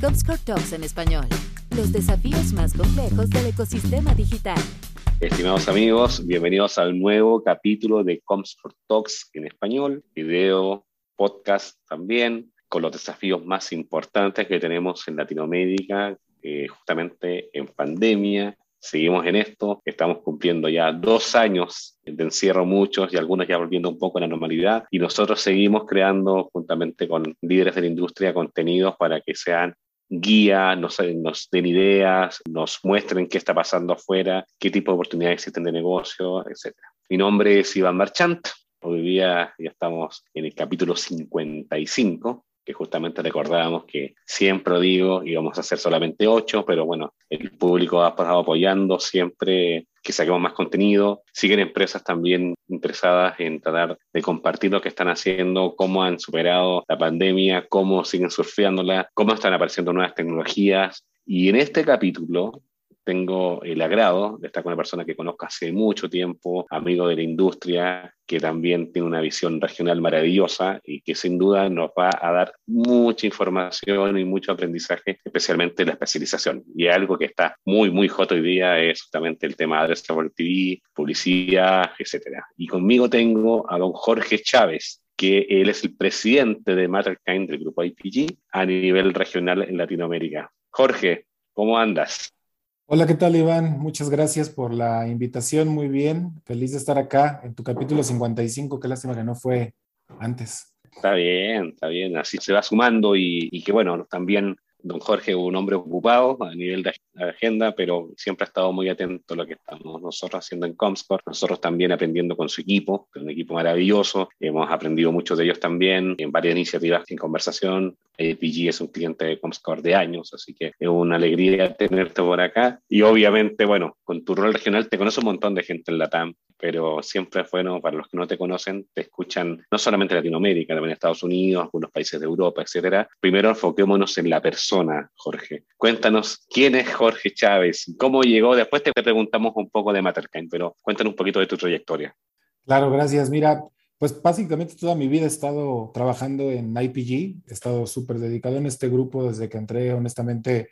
Comscore Talks en español. Los desafíos más complejos del ecosistema digital. Estimados amigos, bienvenidos al nuevo capítulo de Comscore Talks en español, video, podcast también, con los desafíos más importantes que tenemos en Latinoamérica, eh, justamente en pandemia, seguimos en esto, estamos cumpliendo ya dos años de encierro muchos y algunos ya volviendo un poco a la normalidad y nosotros seguimos creando juntamente con líderes de la industria contenidos para que sean guía, nos, nos den ideas, nos muestren qué está pasando afuera, qué tipo de oportunidades existen de negocio, etc. Mi nombre es Iván Marchant, hoy día ya estamos en el capítulo 55 que justamente recordábamos que siempre digo íbamos a hacer solamente ocho, pero bueno, el público ha estado apoyando siempre que saquemos más contenido. Siguen empresas también interesadas en tratar de compartir lo que están haciendo, cómo han superado la pandemia, cómo siguen surfeándola, cómo están apareciendo nuevas tecnologías. Y en este capítulo tengo el agrado de estar con una persona que conozco hace mucho tiempo, amigo de la industria, que también tiene una visión regional maravillosa y que sin duda nos va a dar mucha información y mucho aprendizaje, especialmente la especialización. Y algo que está muy, muy hot hoy día es justamente el tema de Addressable TV, publicidad, etc. Y conmigo tengo a don Jorge Chávez, que él es el presidente de Matterkind del grupo IPG a nivel regional en Latinoamérica. Jorge, ¿cómo andas? Hola, ¿qué tal Iván? Muchas gracias por la invitación, muy bien. Feliz de estar acá en tu capítulo 55, qué lástima que no fue antes. Está bien, está bien, así se va sumando y, que bueno, también Don Jorge un hombre ocupado a nivel de agenda, pero siempre ha estado muy atento a lo que estamos nosotros haciendo en Comscore. Nosotros también aprendiendo con su equipo, que es un equipo maravilloso. Hemos aprendido muchos de ellos también en varias iniciativas en conversación. APG es un cliente de Comscore de años, así que es una alegría tenerte por acá. Y obviamente, bueno, con tu rol regional te conoce un montón de gente en la TAM, pero siempre es bueno para los que no te conocen, te escuchan no solamente en Latinoamérica, también Estados Unidos, algunos países de Europa, etcétera. Primero enfoquémonos en la persona, Jorge. Cuéntanos quién es Jorge Chávez, cómo llegó, después te preguntamos un poco de Matterkind, pero cuéntanos un poquito de tu trayectoria. Claro, gracias. Mira, pues básicamente toda mi vida he estado trabajando en IPG, he estado súper dedicado en este grupo desde que entré, honestamente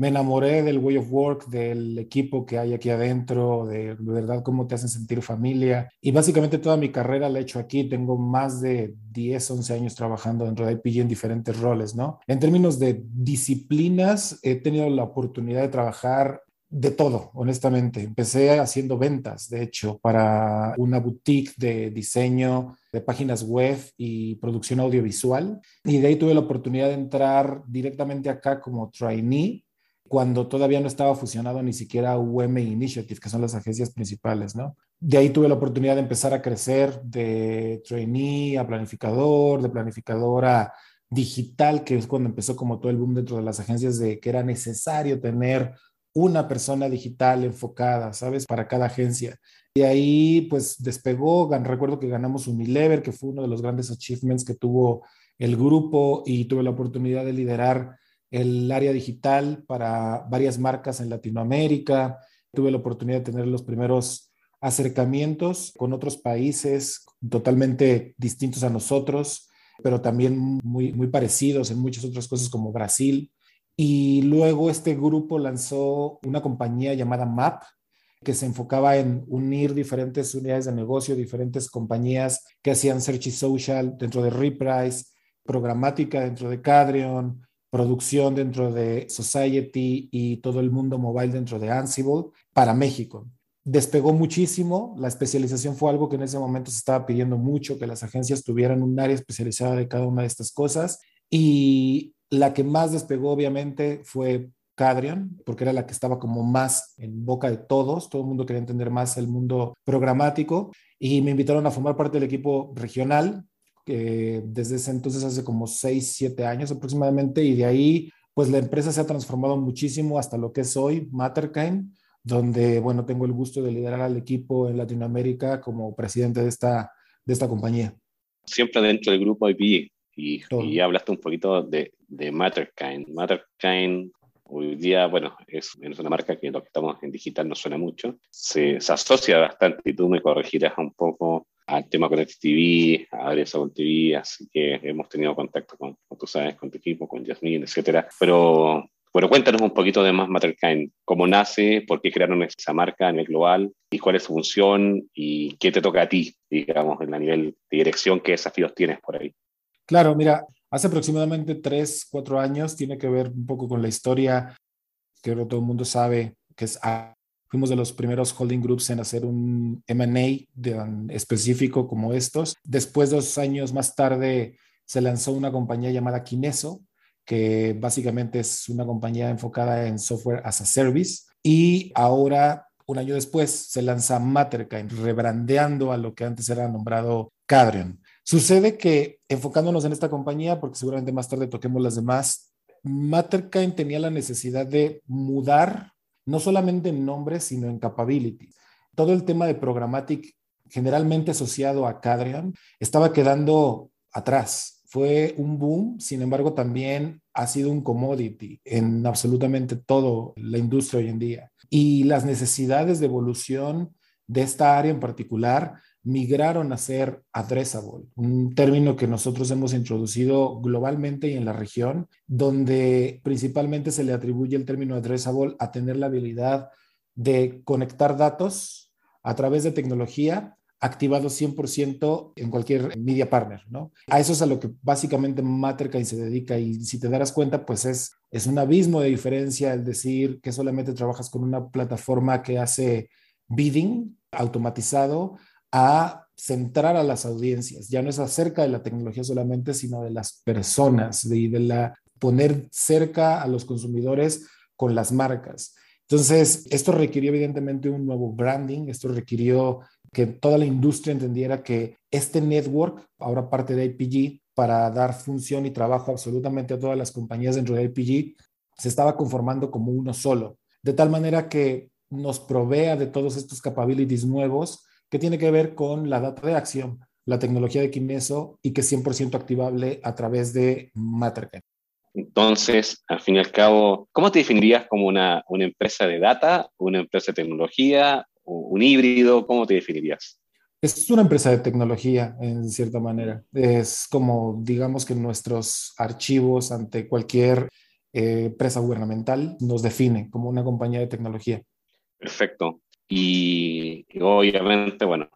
me enamoré del way of work, del equipo que hay aquí adentro, de, verdad cómo te hacen sentir familia. Y básicamente toda mi carrera la he hecho aquí. Tengo más de 10, 11 años trabajando dentro de IPG en diferentes roles, ¿no? En términos de disciplinas, he tenido la oportunidad de trabajar de todo, honestamente. Empecé haciendo ventas, de hecho, para una boutique de diseño de páginas web y producción audiovisual. Y de ahí tuve la oportunidad de entrar directamente acá como trainee cuando todavía no estaba fusionado ni siquiera UM Initiative, que son las agencias principales, ¿no? De ahí tuve la oportunidad de empezar a crecer de trainee a planificador, de planificador a digital, que es cuando empezó como todo el boom dentro de las agencias de que era necesario tener una persona digital enfocada, ¿sabes? Para cada agencia. Y ahí pues despegó, recuerdo que ganamos Unilever, que fue uno de los grandes achievements que tuvo el grupo y tuve la oportunidad de liderar el área digital para varias marcas en Latinoamérica. Tuve la oportunidad de tener los primeros acercamientos con otros países totalmente distintos a nosotros, pero también muy, muy parecidos en muchas otras cosas como Brasil. Y luego este grupo lanzó una compañía llamada MAP, que se enfocaba en unir diferentes unidades de negocio, diferentes compañías que hacían search y social dentro de Reprise, programática dentro de Cadrion, producción dentro de Society y todo el mundo mobile dentro de Ansible para México. Despegó muchísimo, la especialización fue algo que en ese momento se estaba pidiendo mucho, que las agencias tuvieran un área especializada de cada una de estas cosas y la que más despegó obviamente fue Cadrion, porque era la que estaba como más en boca de todos, todo el mundo quería entender más el mundo programático y me invitaron a formar parte del equipo regional desde ese entonces hace como 6, 7 años aproximadamente, y de ahí, pues la empresa se ha transformado muchísimo hasta lo que es hoy, Matterkind, donde, bueno, tengo el gusto de liderar al equipo en Latinoamérica como presidente de esta, de esta compañía. Siempre dentro del grupo IP, y, y hablaste un poquito de, de Matterkind. Matterkind, hoy día, bueno, es, es, una marca que lo que estamos en digital no suena mucho, se, se asocia bastante y tú me corregirás un poco al tema con TV, a Adriana TV, así que hemos tenido contacto con, como tú sabes, con tu equipo, con Jasmine, etcétera. Pero, bueno, cuéntanos un poquito de más Matterkind, cómo nace, por qué crearon esa marca a nivel global y cuál es su función y qué te toca a ti, digamos, en la nivel de dirección, qué desafíos tienes por ahí. Claro, mira, hace aproximadamente tres, cuatro años tiene que ver un poco con la historia que todo el mundo sabe, que es Fuimos de los primeros holding groups en hacer un M&A específico como estos. Después, dos años más tarde, se lanzó una compañía llamada Kineso, que básicamente es una compañía enfocada en software as a service. Y ahora, un año después, se lanza Matterkind, rebrandeando a lo que antes era nombrado Cadrion. Sucede que, enfocándonos en esta compañía, porque seguramente más tarde toquemos las demás, Matterkind tenía la necesidad de mudar no solamente en nombre, sino en capability. Todo el tema de programmatic, generalmente asociado a Cadrian, estaba quedando atrás. Fue un boom, sin embargo, también ha sido un commodity en absolutamente todo la industria hoy en día. Y las necesidades de evolución de esta área en particular migraron a ser addressable, un término que nosotros hemos introducido globalmente y en la región, donde principalmente se le atribuye el término addressable a tener la habilidad de conectar datos a través de tecnología activado 100% en cualquier media partner, ¿no? A eso es a lo que básicamente Matterkind se dedica y si te darás cuenta, pues es, es un abismo de diferencia el decir que solamente trabajas con una plataforma que hace bidding automatizado a centrar a las audiencias. Ya no es acerca de la tecnología solamente, sino de las personas, de, de la poner cerca a los consumidores con las marcas. Entonces, esto requirió evidentemente un nuevo branding, esto requirió que toda la industria entendiera que este network, ahora parte de IPG, para dar función y trabajo absolutamente a todas las compañías dentro de IPG, se estaba conformando como uno solo, de tal manera que nos provea de todos estos capabilities nuevos que tiene que ver con la data de acción, la tecnología de Kineso y que es 100% activable a través de Matterkind. Entonces, al fin y al cabo, ¿cómo te definirías como una, una empresa de data, una empresa de tecnología, un híbrido? ¿Cómo te definirías? Es una empresa de tecnología, en cierta manera. Es como, digamos que nuestros archivos ante cualquier eh, empresa gubernamental nos define como una compañía de tecnología. Perfecto. Y, obviamente, bueno,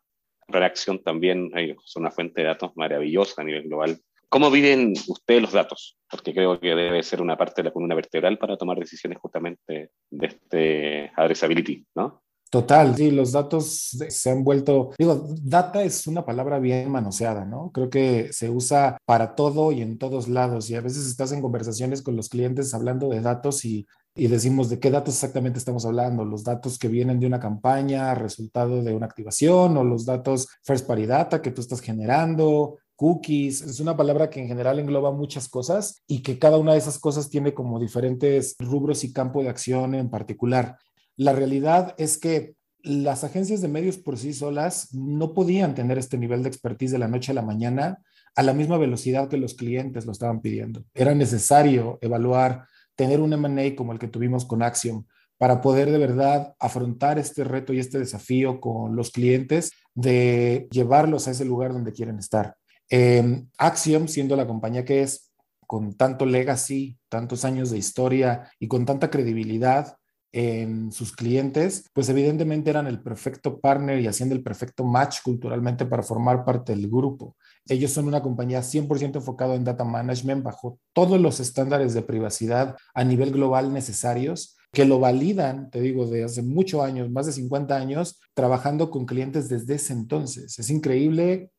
Reacción también es una fuente de datos maravillosa a nivel global. ¿Cómo viven ustedes los datos? Porque creo que debe ser una parte de la columna vertebral para tomar decisiones justamente de este addressability, ¿no? Total, sí, los datos se han vuelto, digo, data es una palabra bien manoseada, ¿no? Creo que se usa para todo y en todos lados y a veces estás en conversaciones con los clientes hablando de datos y, y decimos de qué datos exactamente estamos hablando, los datos que vienen de una campaña, resultado de una activación o los datos first party data que tú estás generando, cookies, es una palabra que en general engloba muchas cosas y que cada una de esas cosas tiene como diferentes rubros y campo de acción en particular. La realidad es que las agencias de medios por sí solas no podían tener este nivel de expertise de la noche a la mañana a la misma velocidad que los clientes lo estaban pidiendo. Era necesario evaluar, tener un M&A como el que tuvimos con Axiom para poder de verdad afrontar este reto y este desafío con los clientes de llevarlos a ese lugar donde quieren estar. Eh, Axiom, siendo la compañía que es, con tanto legacy, tantos años de historia y con tanta credibilidad, en sus clientes, pues evidentemente eran el perfecto partner y haciendo el perfecto match culturalmente para formar parte del grupo. Ellos son una compañía 100% enfocada en data management bajo todos los estándares de privacidad a nivel global necesarios que lo validan, te digo, de hace muchos años, más de 50 años, trabajando con clientes desde ese entonces. Es increíble.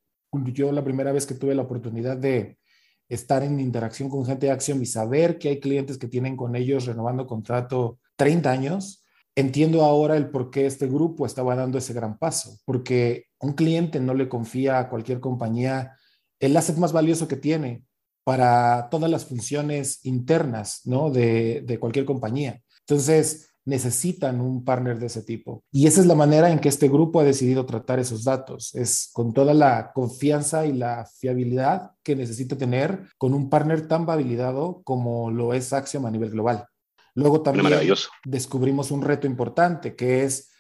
Yo la primera vez que tuve la oportunidad de estar en interacción con gente de Axiom y saber que hay clientes que tienen con ellos renovando contrato 30 años, entiendo ahora el por qué este grupo estaba dando ese gran paso, porque un cliente no le confía a cualquier compañía el asset más valioso que tiene para todas las funciones internas de cualquier compañía. Entonces, necesitan un partner de ese tipo. Y esa es la manera en que este grupo ha decidido tratar esos datos. Es con toda la confianza y la fiabilidad que necesita tener con un partner tan validado como lo es Axiom a nivel global. Luego también descubrimos un reto importante, que es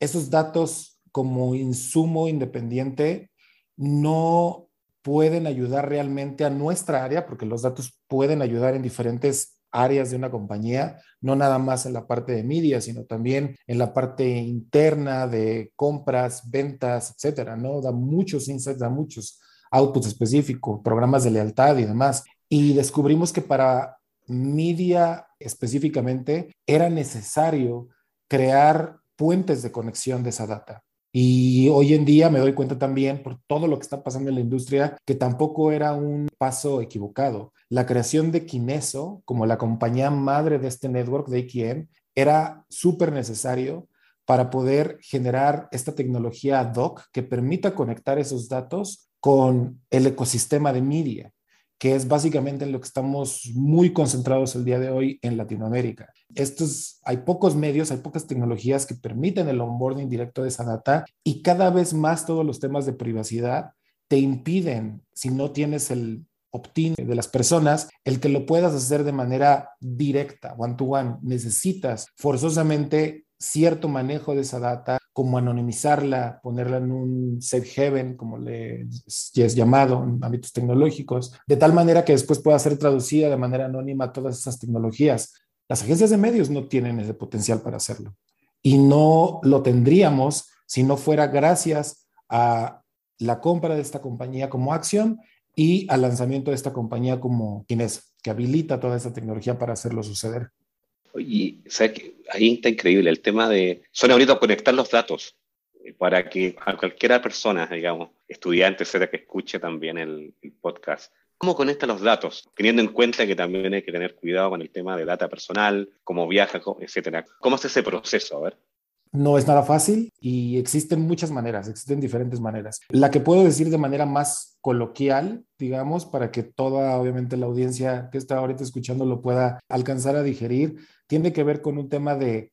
esos datos como insumo independiente no pueden ayudar realmente a nuestra área, porque los datos pueden ayudar en diferentes áreas de una compañía, no nada más en la parte de media, sino también en la parte interna de compras, ventas, etcétera, ¿no? Da muchos insights, da muchos outputs específicos, programas de lealtad y demás. Y descubrimos que para media específicamente era necesario crear puentes de conexión de esa data. Y hoy en día me doy cuenta también por todo lo que está pasando en la industria que tampoco era un paso equivocado. La creación de Kineso como la compañía madre de este network de AKM era súper necesario para poder generar esta tecnología ad hoc que permita conectar esos datos con el ecosistema de media que es básicamente en lo que estamos muy concentrados el día de hoy en Latinoamérica. Estos, hay pocos medios, hay pocas tecnologías que permiten el onboarding directo de esa data y cada vez más todos los temas de privacidad te impiden, si no tienes el opt-in de las personas, el que lo puedas hacer de manera directa, one to one. Necesitas forzosamente cierto manejo de esa data, como anonimizarla, ponerla en un safe haven, como le es llamado en ámbitos tecnológicos, de tal manera que después pueda ser traducida de manera anónima todas esas tecnologías. Las agencias de medios no tienen ese potencial para hacerlo y no lo tendríamos si no fuera gracias a la compra de esta compañía como acción y al lanzamiento de esta compañía como Kines, que habilita toda esa tecnología para hacerlo suceder. Y ahí está increíble el tema de, son ahorita conectar los datos eh, para que a cualquiera persona, digamos, estudiante, etcétera, que escuche también el, podcast, ¿Cómo conecta los datos? Teniendo en cuenta que también hay que tener cuidado con el tema de data personal, cómo viaja, etcétera. ¿Cómo es ese proceso? A ver. No es nada fácil y existen muchas maneras, existen diferentes maneras. La que puedo decir de manera más coloquial, digamos, para que toda, obviamente, la audiencia que está ahorita escuchando lo pueda alcanzar a digerir, tiene que ver con un tema de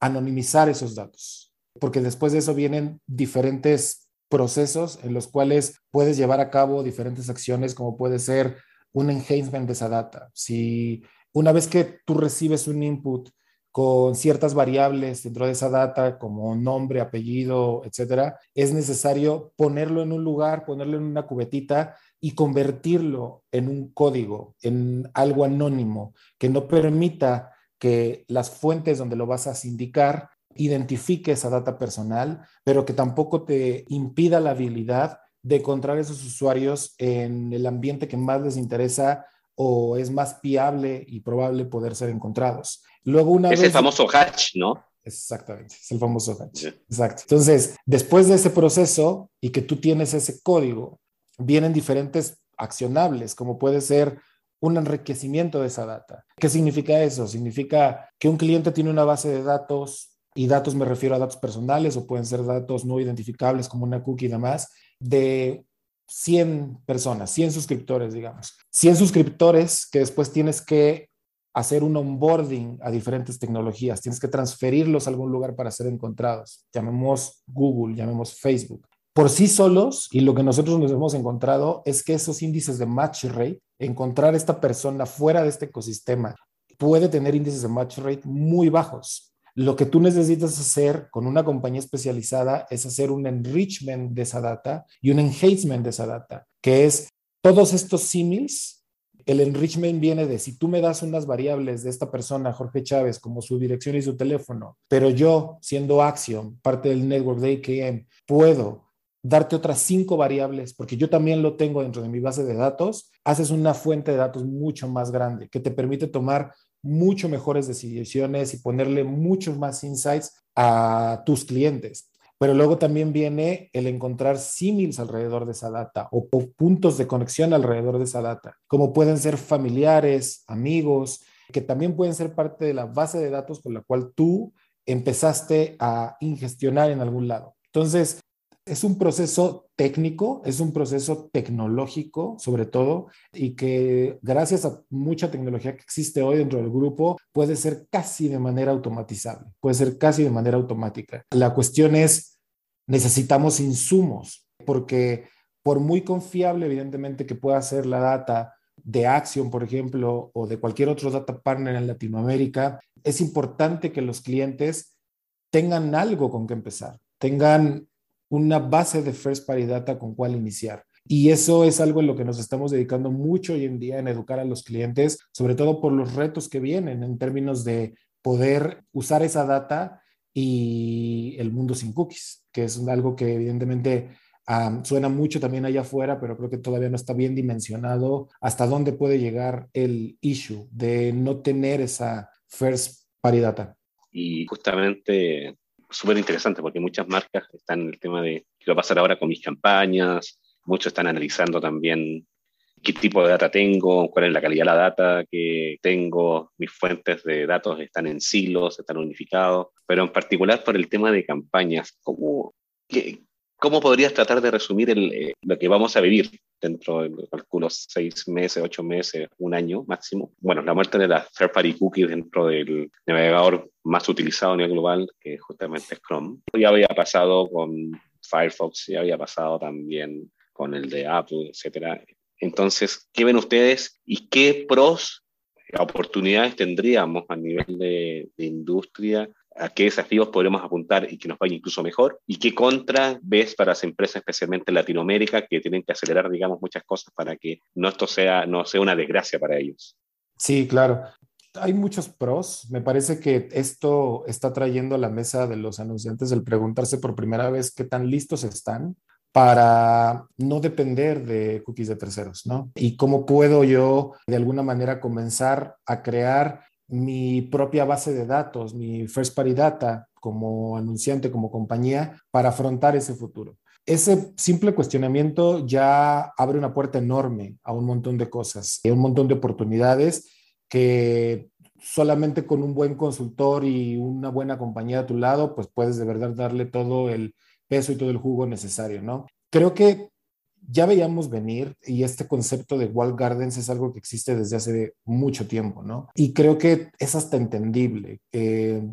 anonimizar esos datos, porque después de eso vienen diferentes procesos en los cuales puedes llevar a cabo diferentes acciones, como puede ser un enhancement de esa data. Si una vez que tú recibes un input con ciertas variables dentro de esa data, como nombre, apellido, etcétera, es necesario ponerlo en un lugar, ponerlo en una cubetita y convertirlo en un código, en algo anónimo, que no permita que las fuentes donde lo vas a sindicar identifique esa data personal, pero que tampoco te impida la habilidad de encontrar esos usuarios en el ambiente que más les interesa o es más viable y probable poder ser encontrados. Luego una es el famoso hatch, ¿no? Exactamente, es el famoso hatch. Exacto. Entonces, después de ese proceso y que tú tienes ese código, vienen diferentes accionables, como puede ser un enriquecimiento de esa data. ¿Qué significa eso? Significa que un cliente tiene una base de datos, y datos me refiero a datos personales o pueden ser datos no identificables como una cookie y demás, de 100 personas, 100 suscriptores, digamos. 100 suscriptores que después tienes que hacer un onboarding a diferentes tecnologías, tienes que transferirlos a algún lugar para ser encontrados. Llamemos Google, llamemos Facebook por sí solos, y lo que nosotros nos hemos encontrado es que esos índices de match rate, encontrar esta persona fuera de este ecosistema, puede tener índices de match rate muy bajos. Lo que tú necesitas hacer con una compañía especializada es hacer un enrichment de esa data y un enhancement de esa data, que es todos estos símiles. El enrichment viene de si tú me das unas variables de esta persona, Jorge Chávez, como su dirección y su teléfono, pero yo, siendo Axiom, parte del network de AKM, puedo darte otras cinco variables, porque yo también lo tengo dentro de mi base de datos, haces una fuente de datos mucho más grande que te permite tomar mucho mejores decisiones y ponerle muchos más insights a tus clientes. Pero luego también viene el encontrar símiles alrededor de esa data o, o puntos de conexión alrededor de esa data, como pueden ser familiares, amigos, que también pueden ser parte de la base de datos con la cual tú empezaste a ingestionar en algún lado. Entonces, es un proceso técnico, es un proceso tecnológico sobre todo y que gracias a mucha tecnología que existe hoy dentro del grupo puede ser casi de manera automatizable, puede ser casi de manera automática. La cuestión es, necesitamos insumos porque por muy confiable evidentemente que pueda ser la data de Action, por ejemplo, o de cualquier otro data partner en Latinoamérica, es importante que los clientes tengan algo con que empezar, tengan una base de first party data con cual iniciar. Y eso es algo en lo que nos estamos dedicando mucho hoy en día en educar a los clientes, sobre todo por los retos que vienen en términos de poder usar esa data y el mundo sin cookies, que es algo que evidentemente suena mucho también allá afuera, pero creo que todavía no está bien dimensionado hasta dónde puede llegar el issue de no tener esa first party data. Y justamente súper interesante porque muchas marcas están en el tema de qué va a pasar ahora con mis campañas, muchos están analizando también qué tipo de data tengo, cuál es la calidad de la data que tengo, mis fuentes de datos están en silos, están unificados, pero en particular por el tema de campañas, ¿cómo, qué, ¿Cómo podrías tratar de resumir eh, lo que vamos a vivir dentro de, los seis meses, ocho meses, un año máximo? Bueno, la muerte de las third party cookies dentro del navegador más utilizado a nivel global, que justamente es Chrome. Ya había pasado con Firefox, ya había pasado también con el de Apple, etcétera. Entonces, ¿qué ven ustedes y qué pros, oportunidades tendríamos a nivel de, de industria a qué desafíos podremos apuntar y que nos vaya incluso mejor, y qué contra ves para las empresas, especialmente en Latinoamérica, que tienen que acelerar, digamos, muchas cosas para que no esto sea, no sea una desgracia para ellos. Sí, claro. Hay muchos pros. Me parece que esto está trayendo a la mesa de los anunciantes el preguntarse por primera vez qué tan listos están para no depender de cookies de terceros, ¿no? Y cómo puedo yo de alguna manera comenzar a crear mi propia base de datos, mi first party data como anunciante, como compañía, para afrontar ese futuro. Ese simple cuestionamiento ya abre una puerta enorme a un montón de cosas, a un montón de oportunidades que solamente con un buen consultor y una buena compañía a tu lado, pues puedes de verdad darle todo el peso y todo el jugo necesario, ¿no? Creo que ya veíamos venir y este concepto de wall gardens es algo que existe desde hace mucho tiempo, ¿no? Y creo que es hasta entendible.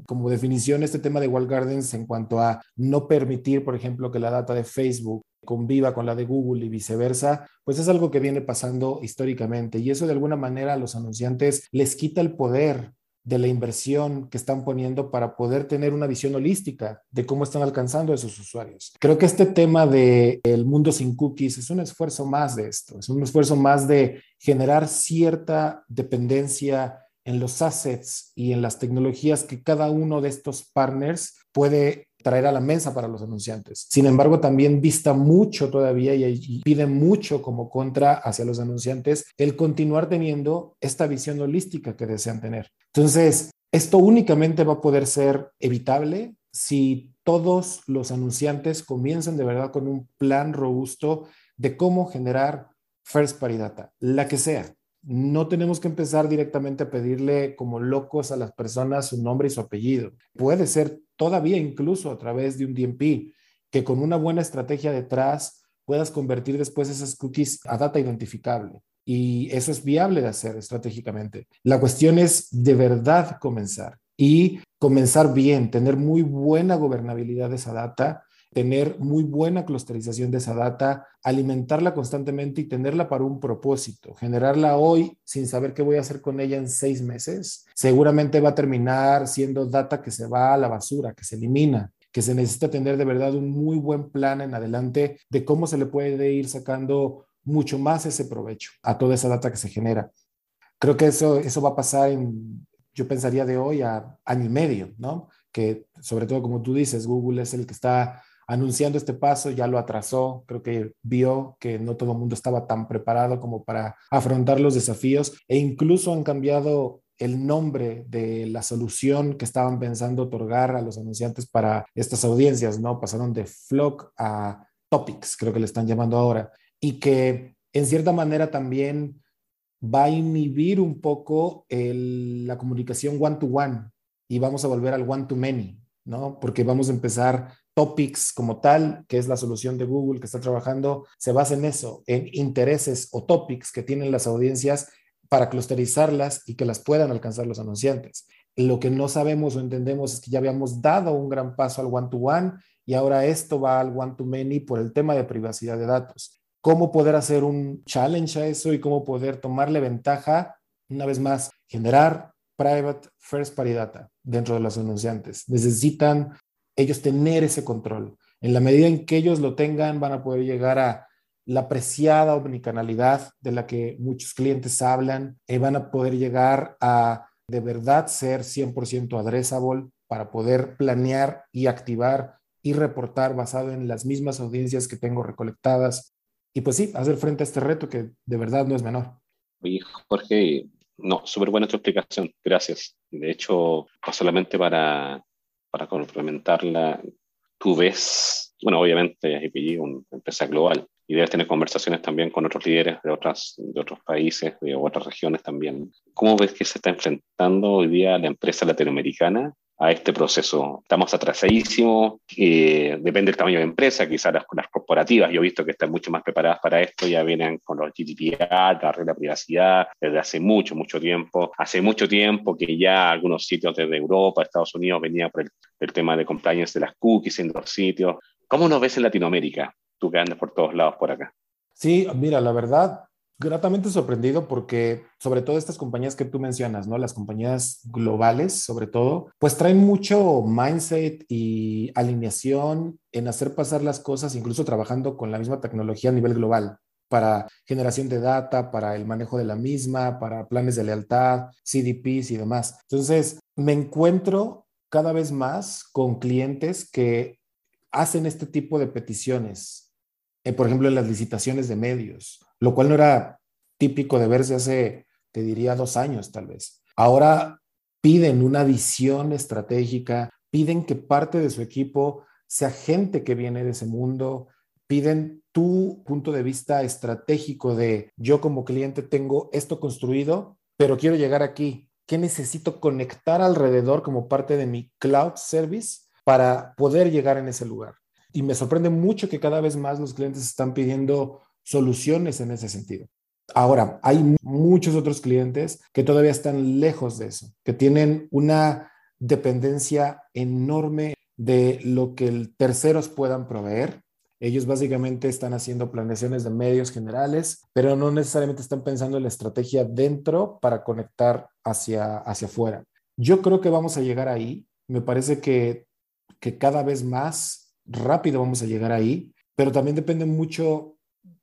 como definición, este tema de wall gardens en cuanto a no permitir, por ejemplo, que la data de Facebook conviva con la de Google y viceversa, pues es algo que viene pasando históricamente y eso de alguna manera a los anunciantes les quita el poder de la inversión que están poniendo para poder tener una visión holística de cómo están alcanzando a esos usuarios. Creo que este tema de el mundo sin cookies es un esfuerzo más de esto, es un esfuerzo más de generar cierta dependencia en los assets y en las tecnologías que cada uno de estos partners puede traer a la mesa para los anunciantes. Sin embargo, también vista mucho todavía y, pide mucho como contra hacia los anunciantes el continuar teniendo esta visión holística que desean tener. Entonces, esto únicamente va a poder ser evitable si todos los anunciantes comienzan de verdad con un plan robusto de cómo generar first party data, la que sea. No tenemos que empezar directamente a pedirle como locos a las personas su nombre y su apellido. Puede ser todavía incluso a través de un DMP, que con una buena estrategia detrás puedas convertir después esas cookies a data identificable. Y eso es viable de hacer estratégicamente. La cuestión es de verdad comenzar y comenzar bien, tener muy buena gobernabilidad de esa data, tener muy buena clusterización de esa data, alimentarla constantemente y tenerla para un propósito. Generarla hoy sin saber qué voy a hacer con ella en seis meses, seguramente va a terminar siendo data que se va a la basura, que se elimina que se necesita tener de verdad un muy buen plan en adelante de cómo se le puede ir sacando mucho más ese provecho a toda esa data que se genera. Creo que eso, eso va a pasar en, yo pensaría de hoy a año y medio, ¿no? Que sobre todo como tú dices, Google es el que está anunciando este paso, ya lo atrasó, creo que vio que no todo el mundo estaba tan preparado como para afrontar los desafíos e incluso han cambiado el nombre de la solución que estaban pensando otorgar a los anunciantes para estas audiencias, ¿no? Pasaron de Flock a Topics, creo que le están llamando ahora y que en cierta manera también va a inhibir un poco la comunicación one-to-one y vamos a volver al one-to-many, ¿no? Porque vamos a empezar topics como tal, que es la solución de Google que está trabajando, se basa en eso, en intereses o topics que tienen las audiencias para clusterizarlas y que las puedan alcanzar los anunciantes. Lo que no sabemos o entendemos es que ya habíamos dado un gran paso al one-to-one y ahora esto va al one-to-many por el tema de privacidad de datos cómo poder hacer un challenge a eso y cómo poder tomarle ventaja, una vez más, generar private first party data dentro de los anunciantes. Necesitan ellos tener ese control. En la medida en que ellos lo tengan, van a poder llegar a la preciada omnicanalidad de la que muchos clientes hablan y van a poder llegar a de verdad ser 100% addressable para poder planear y activar y reportar basado en las mismas audiencias que tengo recolectadas. Y pues sí, hacer frente a este reto que de verdad no es menor. Oye, Jorge, no, súper buena tu explicación, gracias. De hecho, solamente para, para complementarla, tú ves, bueno, obviamente IPG es una empresa global y debes tener conversaciones también con otros líderes de, otras, de otros países, de otras regiones también. ¿Cómo ves que se está enfrentando hoy día la empresa latinoamericana a este proceso. Estamos atrasadísimos, eh, depende del tamaño de empresa, quizás las, las, corporativas, yo he visto que están mucho más preparadas para esto, ya vienen con los GDPR, la regla de privacidad, desde hace mucho, mucho tiempo. Hace mucho tiempo que ya algunos sitios desde Europa, Estados Unidos, venían por el, el tema de compliance de las cookies en los sitios. ¿Cómo nos ves en Latinoamérica? Tú que andas por todos lados por acá. Sí, mira, la verdad, gratamente sorprendido porque sobre todo estas compañías que tú mencionas, ¿no? Las compañías globales, sobre todo, pues traen mucho mindset y alineación en hacer pasar las cosas, incluso trabajando con la misma tecnología a nivel global para generación de data, para el manejo de la misma, para planes de lealtad, CDPs y demás. Entonces, me encuentro cada vez más con clientes que hacen este tipo de peticiones, eh, por ejemplo, en las licitaciones de medios lo cual no era típico de verse hace, te diría, dos años tal vez. Ahora piden una visión estratégica, piden que parte de su equipo sea gente que viene de ese mundo, piden tu punto de vista estratégico de yo como cliente tengo esto construido, pero quiero llegar aquí. ¿Qué necesito conectar alrededor como parte de mi cloud service para poder llegar en ese lugar? Y me sorprende mucho que cada vez más los clientes están pidiendo soluciones en ese sentido. Ahora, hay muchos otros clientes que todavía están lejos de eso, que tienen una dependencia enorme de lo que terceros puedan proveer. Ellos básicamente están haciendo planeaciones de medios generales, pero no necesariamente están pensando en la estrategia dentro para conectar hacia, hacia afuera. Yo creo que vamos a llegar ahí. Me parece que, que cada vez más rápido vamos a llegar ahí, pero también depende mucho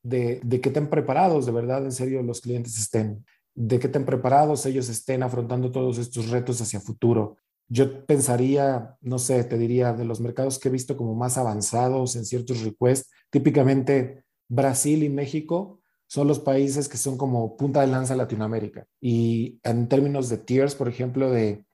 de, de qué tan preparados de verdad, en serio, los clientes estén, de qué tan preparados ellos estén afrontando todos estos retos hacia futuro. Yo pensaría, no sé, te diría, de los mercados que he visto como más avanzados en ciertos requests, típicamente Brasil y México son los países que son como punta de lanza Latinoamérica. Y en términos de tiers, por ejemplo, de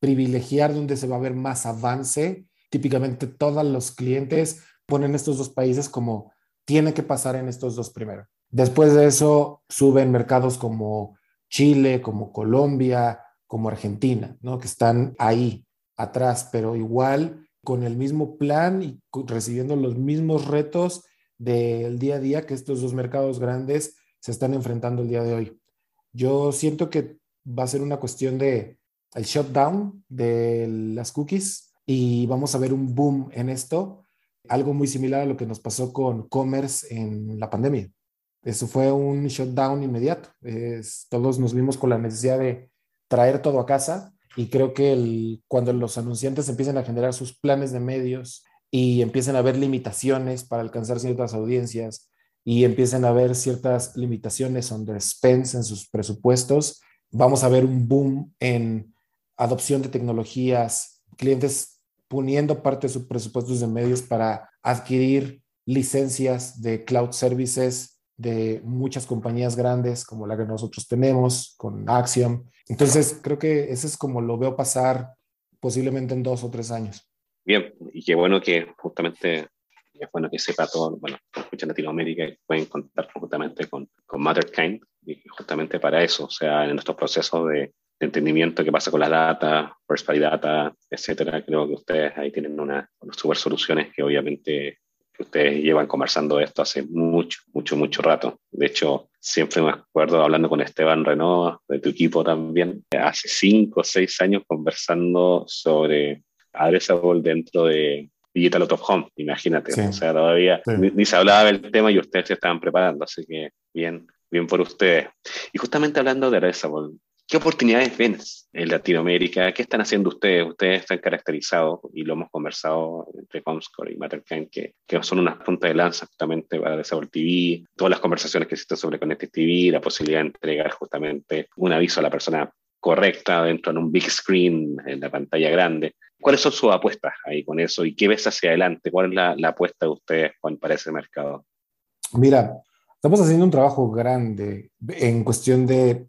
privilegiar donde se va a ver más avance, típicamente todos los clientes ponen estos dos países como tiene que pasar en estos dos primero. Después de eso suben mercados como Chile, como Colombia, como Argentina, ¿no? Que están ahí atrás, pero igual con el mismo plan y recibiendo los mismos retos del día a día que estos dos mercados grandes se están enfrentando el día de hoy. Yo siento que va a ser una cuestión de el shutdown de las cookies y vamos a ver un boom en esto algo muy similar a lo que nos pasó con Commerce en la pandemia. Eso fue un shutdown inmediato. todos nos vimos con la necesidad de traer todo a casa y creo que cuando los anunciantes empiezan a generar sus planes de medios y empiezan a ver limitaciones para alcanzar ciertas audiencias y empiezan a ver ciertas limitaciones en sus presupuestos, vamos a ver un boom en adopción de tecnologías, clientes poniendo parte de sus presupuestos de medios para adquirir licencias de cloud services de muchas compañías grandes como la que nosotros tenemos con Axiom. Entonces, creo que eso es como lo veo pasar posiblemente en dos o tres años. Bien, y qué bueno que justamente, es bueno que sepa todo, bueno, escuchan Latinoamérica y pueden contar justamente con, con Matterkind, y justamente para eso, o sea, en nuestros procesos de de entendimiento qué pasa con la data, first party data, etcétera. Creo que ustedes ahí tienen una, super soluciones que obviamente ustedes llevan conversando esto hace mucho, mucho, mucho rato. De hecho, siempre me acuerdo hablando con Esteban Renault, de tu equipo también, hace cinco o seis años conversando sobre Addressable dentro de, Digital Out of Home, imagínate. O sea, todavía ni, se hablaba del tema y ustedes se estaban preparando, así que bien, bien por ustedes. Y justamente hablando de Resable, ¿qué oportunidades ven en Latinoamérica? ¿Qué están haciendo ustedes? Ustedes están caracterizados, y lo hemos conversado entre Comscore y Matterkind, que, son unas puntas de lanza justamente para Resable TV, todas las conversaciones que existen sobre Connected TV, la posibilidad de entregar justamente un aviso a la persona correcta dentro de un big screen en la pantalla grande. ¿Cuáles son sus apuestas ahí con eso y qué ves hacia adelante? ¿Cuál es la, apuesta de ustedes para ese mercado? Mira, estamos haciendo un trabajo grande en cuestión de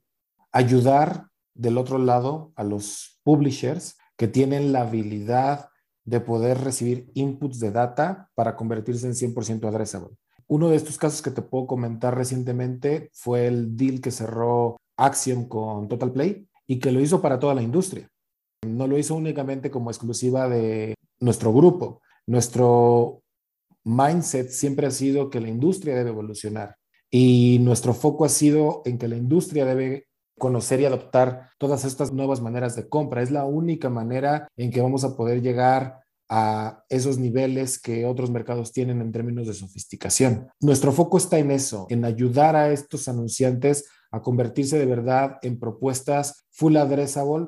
ayudar del otro lado a los publishers que tienen la habilidad de poder recibir inputs de data para convertirse en 100% addressable. Uno de estos casos que te puedo comentar recientemente fue el deal que cerró Axiom con Total Play y que lo hizo para toda la industria. No lo hizo únicamente como exclusiva de nuestro grupo. Nuestro mindset siempre ha sido que la industria debe evolucionar y nuestro foco ha sido en que la industria debe conocer y adoptar todas estas nuevas maneras de compra. Es la única manera en que vamos a poder llegar a esos niveles que otros mercados tienen en términos de sofisticación. Nuestro foco está en eso, en ayudar a estos anunciantes a convertirse de verdad en propuestas full addressable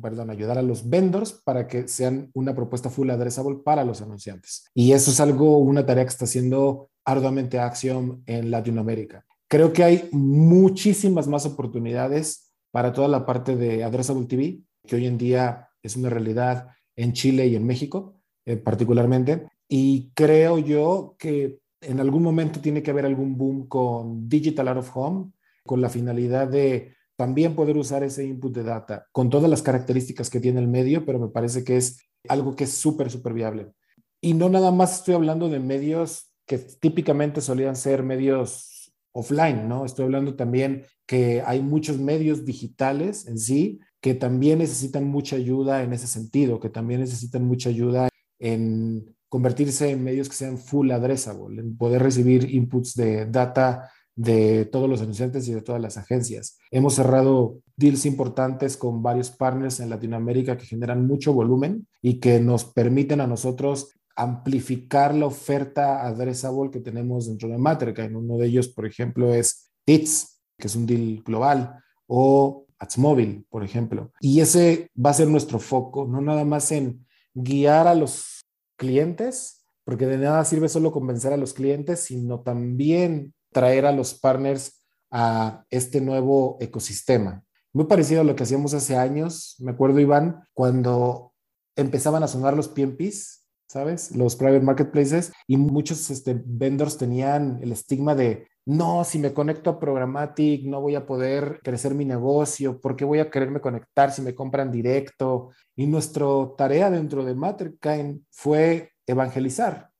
perdón, ayudar a los vendors para que sean una propuesta full addressable para los anunciantes. Y eso es algo, una tarea que está haciendo arduamente Axiom en Latinoamérica. Creo que hay muchísimas más oportunidades para toda la parte de Addressable TV, que hoy en día es una realidad en Chile y en México, eh, particularmente. Y creo yo que en algún momento tiene que haber algún boom con Digital Out of Home, con la finalidad de también poder usar ese input de data con todas las características que tiene el medio, pero me parece que es algo que es súper, súper viable. Y no nada más estoy hablando de medios que típicamente solían ser medios offline, ¿no? Estoy hablando también que hay muchos medios digitales en sí que también necesitan mucha ayuda en ese sentido, que también necesitan mucha ayuda en convertirse en medios que sean full addressable, en poder recibir inputs de data de todos los anunciantes y de todas las agencias. Hemos cerrado deals importantes con varios partners en Latinoamérica que generan mucho volumen y que nos permiten a nosotros amplificar la oferta addressable que tenemos dentro de Matterkind. Uno de ellos, por ejemplo, es TITS, que es un deal global, o AdsMobile, por ejemplo. Y ese va a ser nuestro foco, no nada más en guiar a los clientes, porque de nada sirve solo convencer a los clientes, sino también traer a los partners a este nuevo ecosistema. Muy parecido a lo que hacíamos hace años. Me acuerdo, Iván, cuando empezaban a sonar los PMPs, ¿sabes? Los private marketplaces y muchos este, vendors tenían el estigma de, no, si me conecto a Programmatic no voy a poder crecer mi negocio, ¿por qué voy a quererme conectar si me compran directo? Y nuestra tarea dentro de Matterkind fue evangelizar,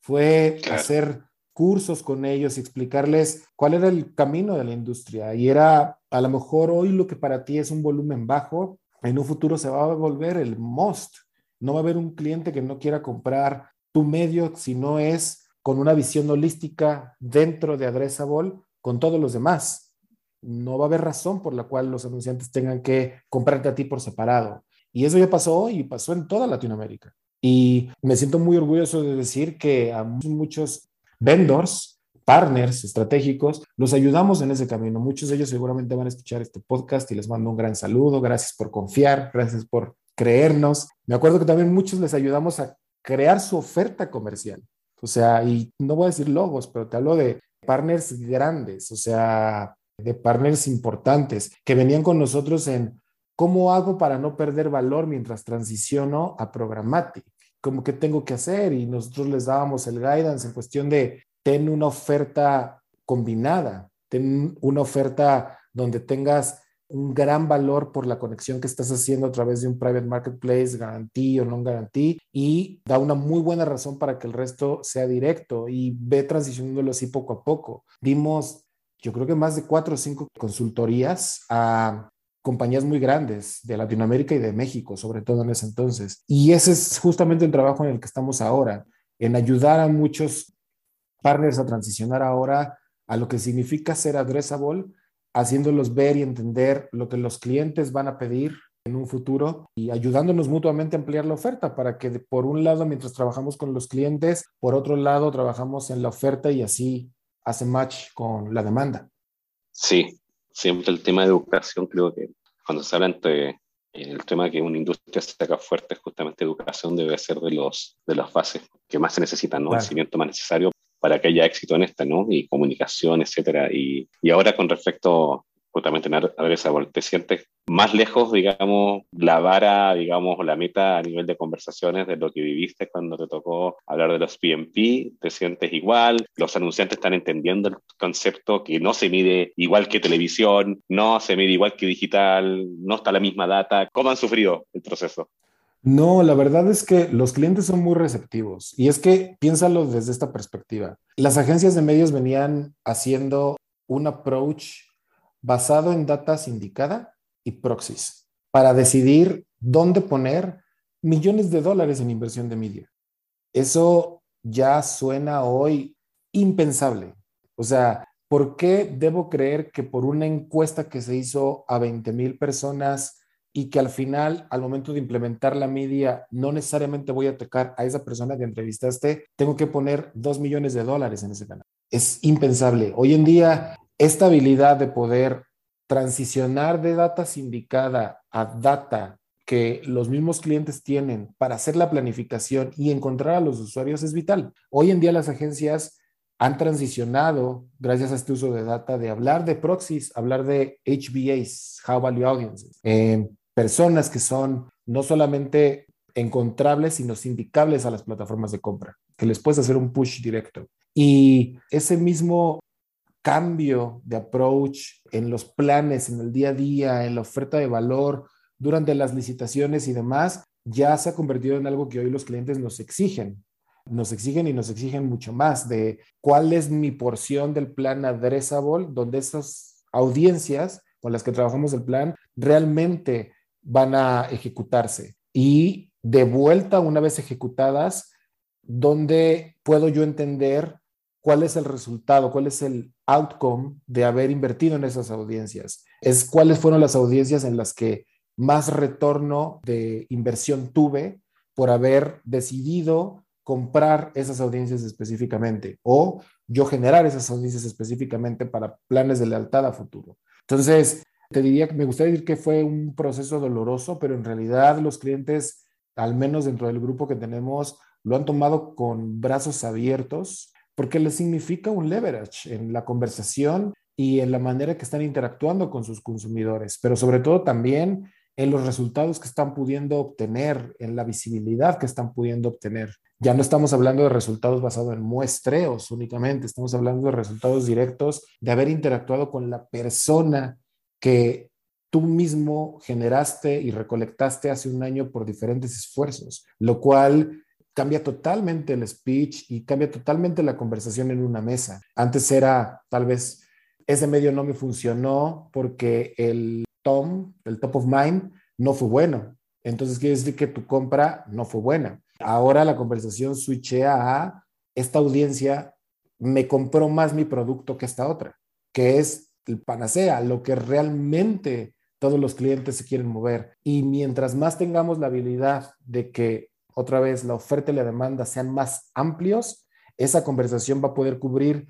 fue hacer cursos con ellos y explicarles cuál era el camino de la industria. Y era a lo mejor hoy lo que para ti es un volumen bajo, en un futuro se va a volver el most. No va a haber un cliente que no quiera comprar tu medio si no es con una visión holística dentro de Addressable con todos los demás. No va a haber razón por la cual los anunciantes tengan que comprarte a ti por separado. Y eso ya pasó y pasó en toda Latinoamérica. Y me siento muy orgulloso de decir que a muchos vendors, partners estratégicos, los ayudamos en ese camino. Muchos de ellos seguramente van a escuchar este podcast y les mando un gran saludo. Gracias por confiar, gracias por creernos. Me acuerdo que también muchos les ayudamos a crear su oferta comercial. O sea, y no voy a decir logos, pero te hablo de partners grandes, o sea, de partners importantes que venían con nosotros en cómo hago para no perder valor mientras transiciono a Programmatic como qué tengo que hacer y nosotros les dábamos el guidance en cuestión de ten una oferta combinada, ten una oferta donde tengas un gran valor por la conexión que estás haciendo a través de un private marketplace, garantía o no garantía, y da una muy buena razón para que el resto sea directo y ve transicionándolo así poco a poco. Dimos, yo creo que más de cuatro o cinco consultorías a compañías muy grandes de Latinoamérica y de México, sobre todo en ese entonces. Y ese es justamente el trabajo en el que estamos ahora, en ayudar a muchos partners a transicionar ahora a lo que significa ser addressable, haciéndolos ver y entender lo que los clientes van a pedir en un futuro y ayudándonos mutuamente a ampliar la oferta para que por un lado, mientras trabajamos con los clientes, por otro lado, trabajamos en la oferta y así hace match con la demanda. Sí, siempre el tema de educación, creo que cuando se habla entre el tema de que una industria se saca fuerte, justamente educación debe ser de, los, de las bases que más se necesitan, ¿no? El cimiento más necesario para que haya éxito en esta, ¿no? Y comunicación, etcétera. Y, y ahora con respecto justamente a esa ¿te sientes más lejos, digamos, la vara, digamos, la meta a nivel de conversaciones de lo que viviste cuando te tocó hablar de los PMP? ¿Te sientes igual? ¿Los anunciantes están entendiendo el concepto que no se mide igual que televisión, no se mide igual que digital, no está la misma data? ¿Cómo han sufrido el proceso? No, la verdad es que los clientes son muy receptivos y es que piénsalo desde esta perspectiva. Las agencias de medios venían haciendo un approach basado en data sindicada y proxies para decidir dónde poner millones de dólares en inversión de media. Eso ya suena hoy impensable. O sea, ¿por qué debo creer que por una encuesta que se hizo a 20 mil personas y que al final, al momento de implementar la media, no necesariamente voy a tocar a esa persona que entrevistaste, tengo que poner dos millones de dólares en ese canal. Es impensable. Hoy en día, esta habilidad de poder transicionar de data sindicada a data que los mismos clientes tienen para hacer la planificación y encontrar a los usuarios es vital. Hoy en día las agencias han transicionado, gracias a este uso de data, de hablar de proxies, hablar de HBAs, High Value Audiences, personas que son no solamente encontrables, sino sindicables a las plataformas de compra, que les puedes hacer un push directo. Y ese mismo cambio de approach en los planes, en el día a día, en la oferta de valor, durante las licitaciones y demás, ya se ha convertido en algo que hoy los clientes nos exigen. Nos exigen y nos exigen mucho más de cuál es mi porción del plan addressable, donde esas audiencias con las que trabajamos el plan realmente van a ejecutarse. Y de vuelta, una vez ejecutadas, ¿dónde puedo yo entender cuál es el resultado, cuál es el outcome de haber invertido en esas audiencias. Es cuáles fueron las audiencias en las que más retorno de inversión tuve por haber decidido comprar esas audiencias específicamente o yo generar esas audiencias específicamente para planes de lealtad a futuro. Entonces, te diría que me gustaría decir que fue un proceso doloroso, pero en realidad los clientes, al menos dentro del grupo que tenemos, lo han tomado con brazos abiertos porque les significa un leverage en la conversación y en la manera que están interactuando con sus consumidores, pero sobre todo también en los resultados que están pudiendo obtener, en la visibilidad que están pudiendo obtener. Ya no estamos hablando de resultados basados en muestreos únicamente, estamos hablando de resultados directos de haber interactuado con la persona que tú mismo generaste y recolectaste hace un año por diferentes esfuerzos, lo cual cambia totalmente el speech y cambia totalmente la conversación en una mesa. Antes era tal vez ese medio no me funcionó porque el tom, el top of mind, no fue bueno. Entonces quiere decir que tu compra no fue buena. Ahora la conversación switchea a esta audiencia me compró más mi producto que esta otra, que es el panacea, lo que realmente todos los clientes se quieren mover. Y mientras más tengamos la habilidad de que otra vez la oferta y la demanda sean más amplios, esa conversación va a poder cubrir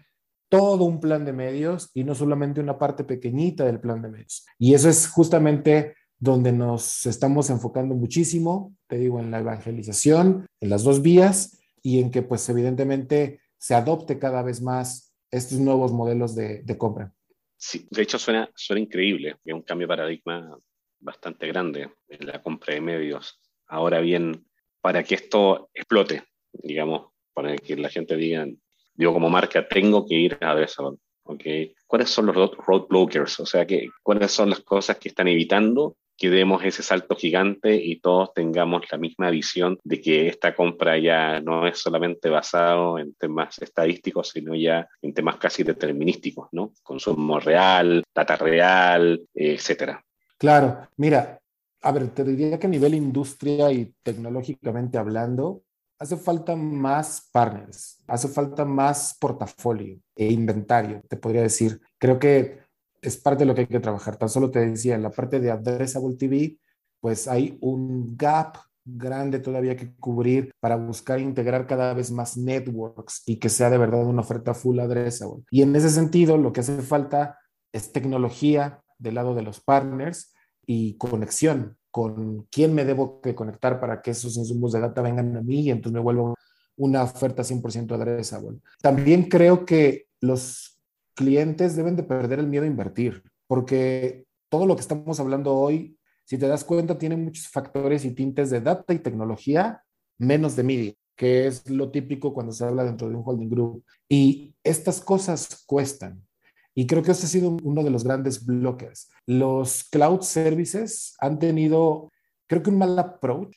todo un plan de medios y no solamente una parte pequeñita del plan de medios. Y eso es justamente donde nos estamos enfocando muchísimo, te digo, en la evangelización, en las dos vías y en que pues evidentemente se adopte cada vez más estos nuevos modelos de, compra. Sí, de hecho suena, suena increíble, es un cambio de paradigma bastante grande en la compra de medios. Ahora bien, para que esto explote, digamos, para que la gente diga, digo como marca, tengo que ir a Adresalon. ¿okay? ¿Cuáles son los roadblockers? O sea, ¿cuáles son las cosas que están evitando que demos ese salto gigante y todos tengamos la misma visión de que esta compra ya no es solamente basado en temas estadísticos, sino ya en temas casi determinísticos, ¿no? Consumo real, data real, etcétera. Claro, mira, a ver, te diría que a nivel industria y tecnológicamente hablando, hace falta más partners, hace falta más portafolio e inventario, te podría decir. Creo que es parte de lo que hay que trabajar. Tan solo te decía, en la parte de Addressable TV, pues hay un gap grande todavía que cubrir para buscar integrar cada vez más networks y que sea de verdad una oferta full addressable. Y en ese sentido, lo que hace falta es tecnología del lado de los partners y conexión con quién me debo que conectar para que esos insumos de data vengan a mí y entonces me vuelvo una oferta 100% addressable. También creo que los clientes deben de perder el miedo a invertir, porque todo lo que estamos hablando hoy si te das cuenta, tiene muchos factores y tintes de data y tecnología, menos de media, que es lo típico cuando se habla dentro de un holding group. Y estas cosas cuestan. Y creo que ese ha sido uno de los grandes bloques. Los cloud services han tenido, creo que un mal approach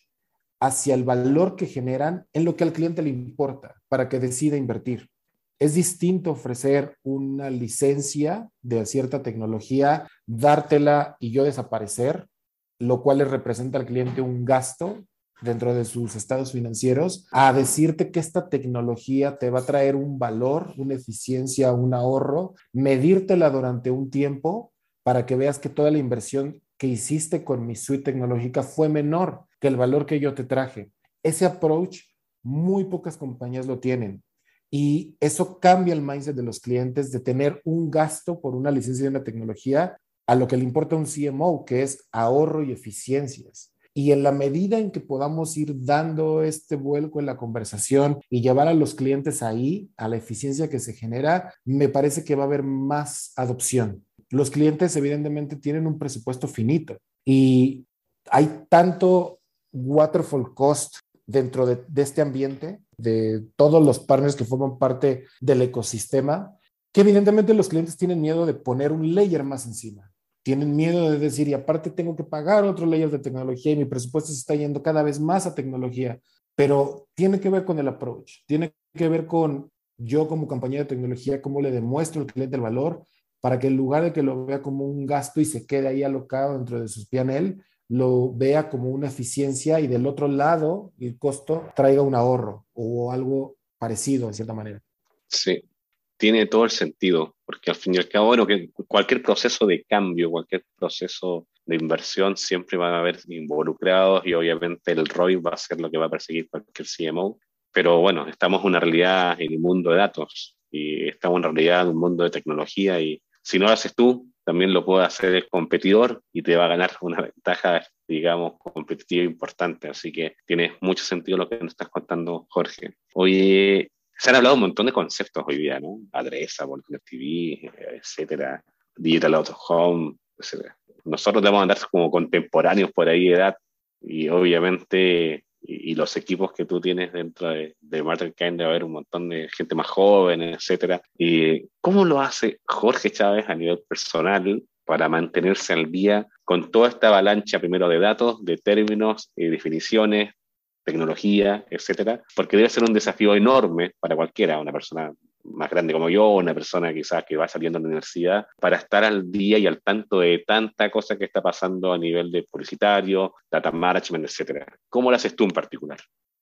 hacia el valor que generan en lo que al cliente le importa para que decida invertir. Es distinto ofrecer una licencia de cierta tecnología, dártela y yo desaparecer, lo cual le representa al cliente un gasto dentro de sus estados financieros, a decirte que esta tecnología te va a traer un valor, una eficiencia, un ahorro, medírtela durante un tiempo para que veas que toda la inversión que hiciste con mi suite tecnológica fue menor que el valor que yo te traje. Ese approach muy pocas compañías lo tienen. Y eso cambia el mindset de los clientes de tener un gasto por una licencia de una tecnología a lo que le importa un CMO, que es ahorro y eficiencias. Y en la medida en que podamos ir dando este vuelco en la conversación y llevar a los clientes ahí, a la eficiencia que se genera, me parece que va a haber más adopción. Los clientes evidentemente tienen un presupuesto finito y hay tanto waterfall cost dentro de, de este ambiente, de todos los partners que forman parte del ecosistema, que evidentemente los clientes tienen miedo de poner un layer más encima. Tienen miedo de decir, y aparte tengo que pagar otro layer de tecnología y mi presupuesto se está yendo cada vez más a tecnología, pero tiene que ver con el approach, tiene que ver con yo como compañía de tecnología, cómo le demuestro al cliente el valor para que en lugar de que lo vea como un gasto y se quede ahí alocado dentro de sus PNL, lo vea como una eficiencia y del otro lado el costo traiga un ahorro o algo parecido en cierta manera. Sí, tiene todo el sentido, porque al fin y al cabo, bueno, que cualquier proceso de cambio, cualquier proceso de inversión, siempre van a haber involucrados y obviamente el ROI va a ser lo que va a perseguir cualquier CMO. Pero bueno, estamos en una realidad en el mundo de datos y estamos en realidad en un mundo de tecnología y si no lo haces tú, también lo puede hacer el competidor y te va a ganar una ventaja, digamos, competitiva importante. Así que tiene mucho sentido lo que nos estás contando, Jorge. Oye, se han hablado un montón de conceptos hoy día, ¿no? Adresa, TV, etcétera, Digital Out of Home, etcétera. Nosotros debemos andar como contemporáneos por ahí de edad y obviamente y, los equipos que tú tienes dentro de, de Martin debe haber un montón de gente más joven, etcétera. ¿Y cómo lo hace Jorge Chávez a nivel personal para mantenerse al día con toda esta avalancha primero de datos, de términos y definiciones, tecnología, etcétera, porque debe ser un desafío enorme para cualquiera, una persona más grande como yo, una persona quizás que va saliendo de la universidad, para estar al día y al tanto de tanta cosa que está pasando a nivel de publicitario, data management, etcétera. ¿Cómo lo haces tú en particular?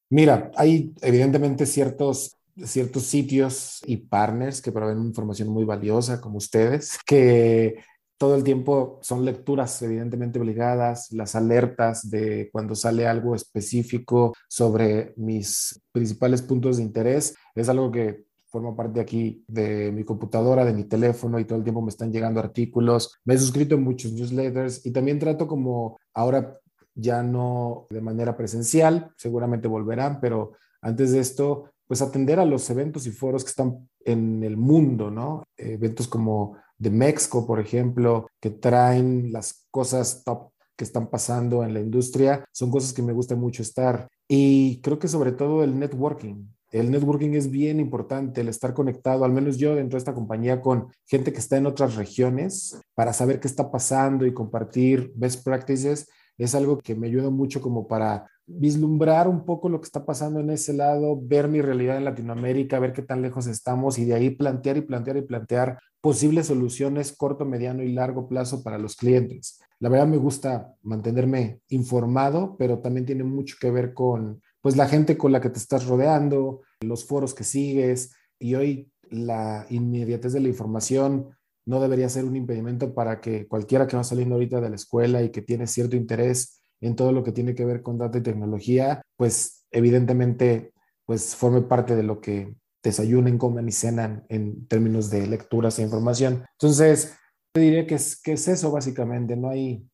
Mira, hay evidentemente ciertos ciertos sitios y partners que proveen información muy valiosa como ustedes, que todo el tiempo son lecturas evidentemente obligadas, las alertas de cuando sale algo específico sobre mis principales puntos de interés. Es algo que forma parte aquí de mi computadora, de mi teléfono y todo el tiempo me están llegando artículos. Me he suscrito en muchos newsletters y también trato como ahora ya no de manera presencial, seguramente volverán, pero antes de esto, pues atender a los eventos y foros que están en el mundo, ¿no? Eventos como de México, por ejemplo, que traen las cosas top que están pasando en la industria, son cosas que me gusta mucho estar. Y creo que sobre todo el networking. El networking es bien importante, el estar conectado, al menos yo dentro de esta compañía, con gente que está en otras regiones para saber qué está pasando y compartir best practices, es algo que me ayuda mucho como para vislumbrar un poco lo que está pasando en ese lado, ver mi realidad en Latinoamérica, ver qué tan lejos estamos y de ahí plantear y plantear y plantear posibles soluciones corto, mediano y largo plazo para los clientes. La verdad me gusta mantenerme informado, pero también tiene mucho que ver con pues la gente con la que te estás rodeando, los foros que sigues y hoy la inmediatez de la información no debería ser un impedimento para que cualquiera que va saliendo ahorita de la escuela y que tiene cierto interés en todo lo que tiene que ver con data y tecnología, pues evidentemente pues forme parte de lo que desayunen, comen y cenan en términos de lecturas e información. Entonces, yo diría que es, que es eso básicamente, no hay,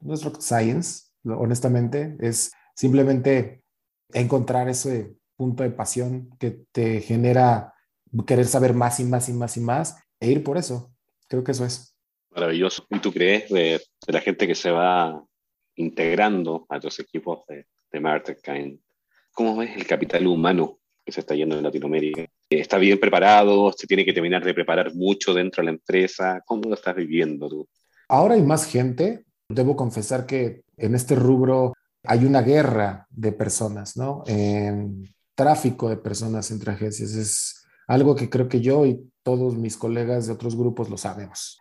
no es rocket science, honestamente, es simplemente encontrar ese punto de pasión que te genera querer saber más y más y más y más e ir por eso. Creo que eso es. Maravilloso. ¿Y tú crees de, la gente que se va integrando a los equipos de, de Masterkind? ¿Cómo ves el capital humano que se está yendo en Latinoamérica? ¿Está bien preparado? ¿Se tiene que terminar de preparar mucho dentro de la empresa? ¿Cómo lo estás viviendo tú? Ahora hay más gente. Debo confesar que en este rubro hay una guerra de personas, ¿no? En tráfico de personas entre agencias. Es algo que creo que yo y todos mis colegas de otros grupos lo sabemos.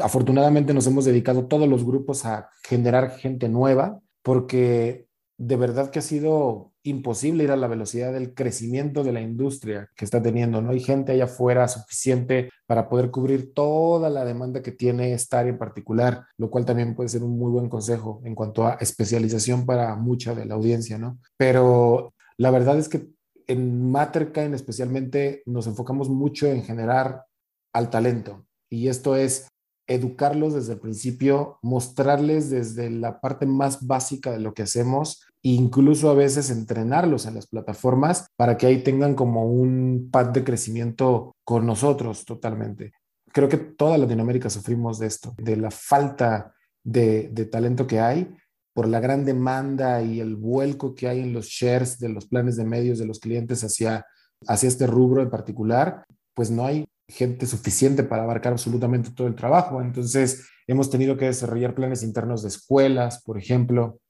Afortunadamente nos hemos dedicado todos los grupos a generar gente nueva porque de verdad que ha sido imposible ir a la velocidad del crecimiento de la industria que está teniendo. No hay gente allá afuera suficiente para poder cubrir toda la demanda que tiene esta área en particular, lo cual también puede ser un muy buen consejo en cuanto a especialización para mucha de la audiencia, ¿no? Pero la verdad es que en Matterkind especialmente nos enfocamos mucho en generar al talento. Y esto es educarlos desde el principio, mostrarles desde la parte más básica de lo que hacemos, incluso a veces entrenarlos en las plataformas para que ahí tengan como un pad de crecimiento con nosotros totalmente. Creo que toda Latinoamérica sufrimos de esto, de la falta de talento que hay por la gran demanda y el vuelco que hay en los shares de los planes de medios de los clientes hacia, hacia este rubro en particular, pues no hay gente suficiente para abarcar absolutamente todo el trabajo. Entonces, hemos tenido que desarrollar planes internos de escuelas, por ejemplo.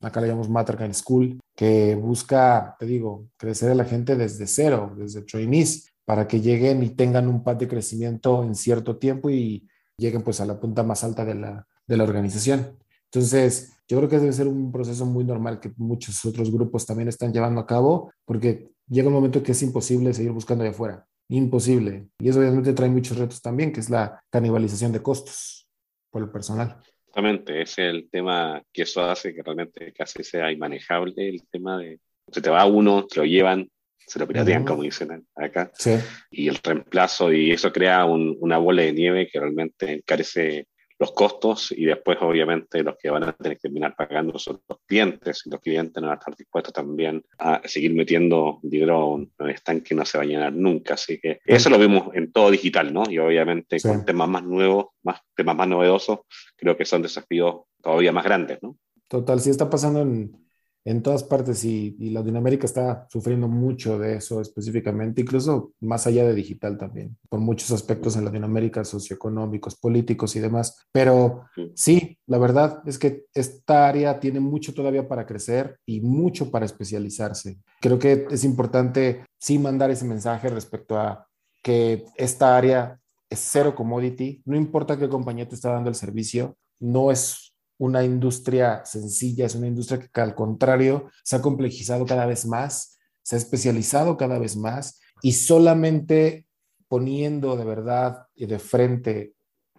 Acá le llamamos Matterkind School, que busca, te digo, crecer a la gente desde cero, desde trainees, para que lleguen y tengan un pad de crecimiento en cierto tiempo y lleguen pues a la punta más alta de la, de la organización. Entonces, yo creo que debe ser un proceso muy normal que muchos otros grupos también están llevando a cabo, porque llega un momento que es imposible seguir buscando de afuera imposible. Y eso obviamente trae muchos retos también, que es la canibalización de costos por el personal. Exactamente, es el tema que eso hace que realmente casi sea inmanejable el tema de, se te va uno, te lo llevan, se lo piratean, como dicen acá, sí. y el reemplazo, y eso crea una bola de nieve que realmente encarece los costos y después obviamente los que van a tener que terminar pagando son los clientes y los clientes no van a estar dispuestos también a seguir metiendo dinero en un estanque que no se va a llenar nunca. Así que eso lo vemos en todo digital, ¿no? Y obviamente con temas más nuevos, más, temas más novedosos, creo que son desafíos todavía más grandes, ¿no? Total, sí está pasando en, en todas partes y, y, Latinoamérica está sufriendo mucho de eso específicamente, incluso más allá de digital también, por muchos aspectos en Latinoamérica, socioeconómicos, políticos y demás. Pero sí, la verdad es que esta área tiene mucho todavía para crecer y mucho para especializarse. Creo que es importante sí mandar ese mensaje respecto a que esta área es cero commodity, no importa qué compañía te está dando el servicio, no es una industria sencilla, es una industria que al contrario se ha complejizado cada vez más, se ha especializado cada vez más y solamente poniendo de verdad y de frente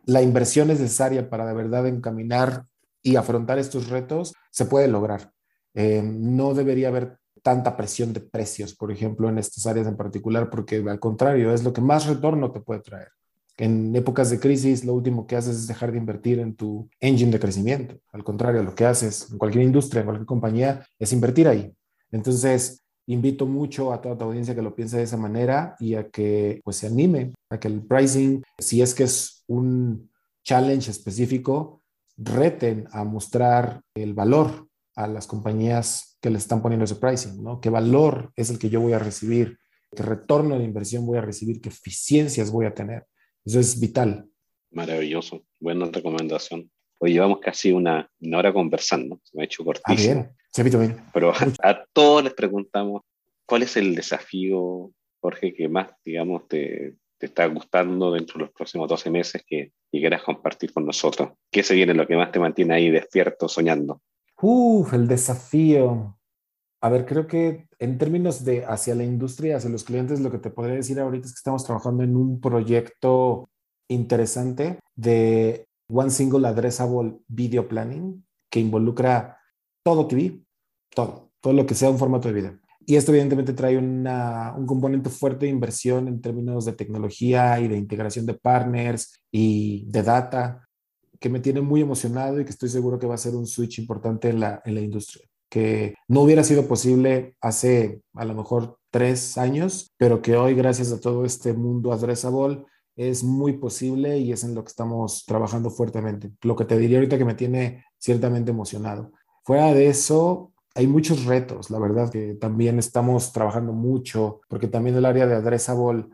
la inversión necesaria para de verdad encaminar y afrontar estos retos, se puede lograr. Eh, no debería haber tanta presión de precios, por ejemplo, en estas áreas en particular, porque al contrario, es lo que más retorno te puede traer. En épocas de crisis, lo último que haces es dejar de invertir en tu engine de crecimiento. Al contrario, lo que haces en cualquier industria, en cualquier compañía, es invertir ahí. Entonces, invito mucho a toda tu audiencia que lo piense de esa manera y a que pues se anime, a que el pricing, si es que es un challenge específico, reten a mostrar el valor a las compañías que le están poniendo ese pricing, ¿no? ¿Qué valor es el que yo voy a recibir? ¿Qué retorno de inversión voy a recibir? ¿Qué eficiencias voy a tener? Eso es vital. Maravilloso, buena recomendación. Hoy llevamos casi una, hora conversando, se me ha hecho cortísimo. Ah, bien, bien. Pero a, todos les preguntamos, ¿cuál es el desafío, Jorge, que más, digamos, te, te está gustando dentro de los próximos 12 meses que, que, quieras compartir con nosotros? ¿Qué se viene lo que más te mantiene ahí despierto, soñando? Uf, el desafío. A ver, creo que en términos de hacia la industria, hacia los clientes, lo que te podría decir ahorita es que estamos trabajando en un proyecto interesante de One Single Addressable Video Planning que involucra todo TV, todo, todo lo que sea un formato de video. Y esto evidentemente trae una, un componente fuerte de inversión en términos de tecnología y de integración de partners y de data, que me tiene muy emocionado y que estoy seguro que va a ser un switch importante en la, en la industria, que no hubiera sido posible hace a lo mejor tres años, pero que hoy gracias a todo este mundo addressable es muy posible y es en lo que estamos trabajando fuertemente. Lo que te diría ahorita que me tiene ciertamente emocionado. Fuera de eso, hay muchos retos, la verdad, que también estamos trabajando mucho, porque también el área de addressable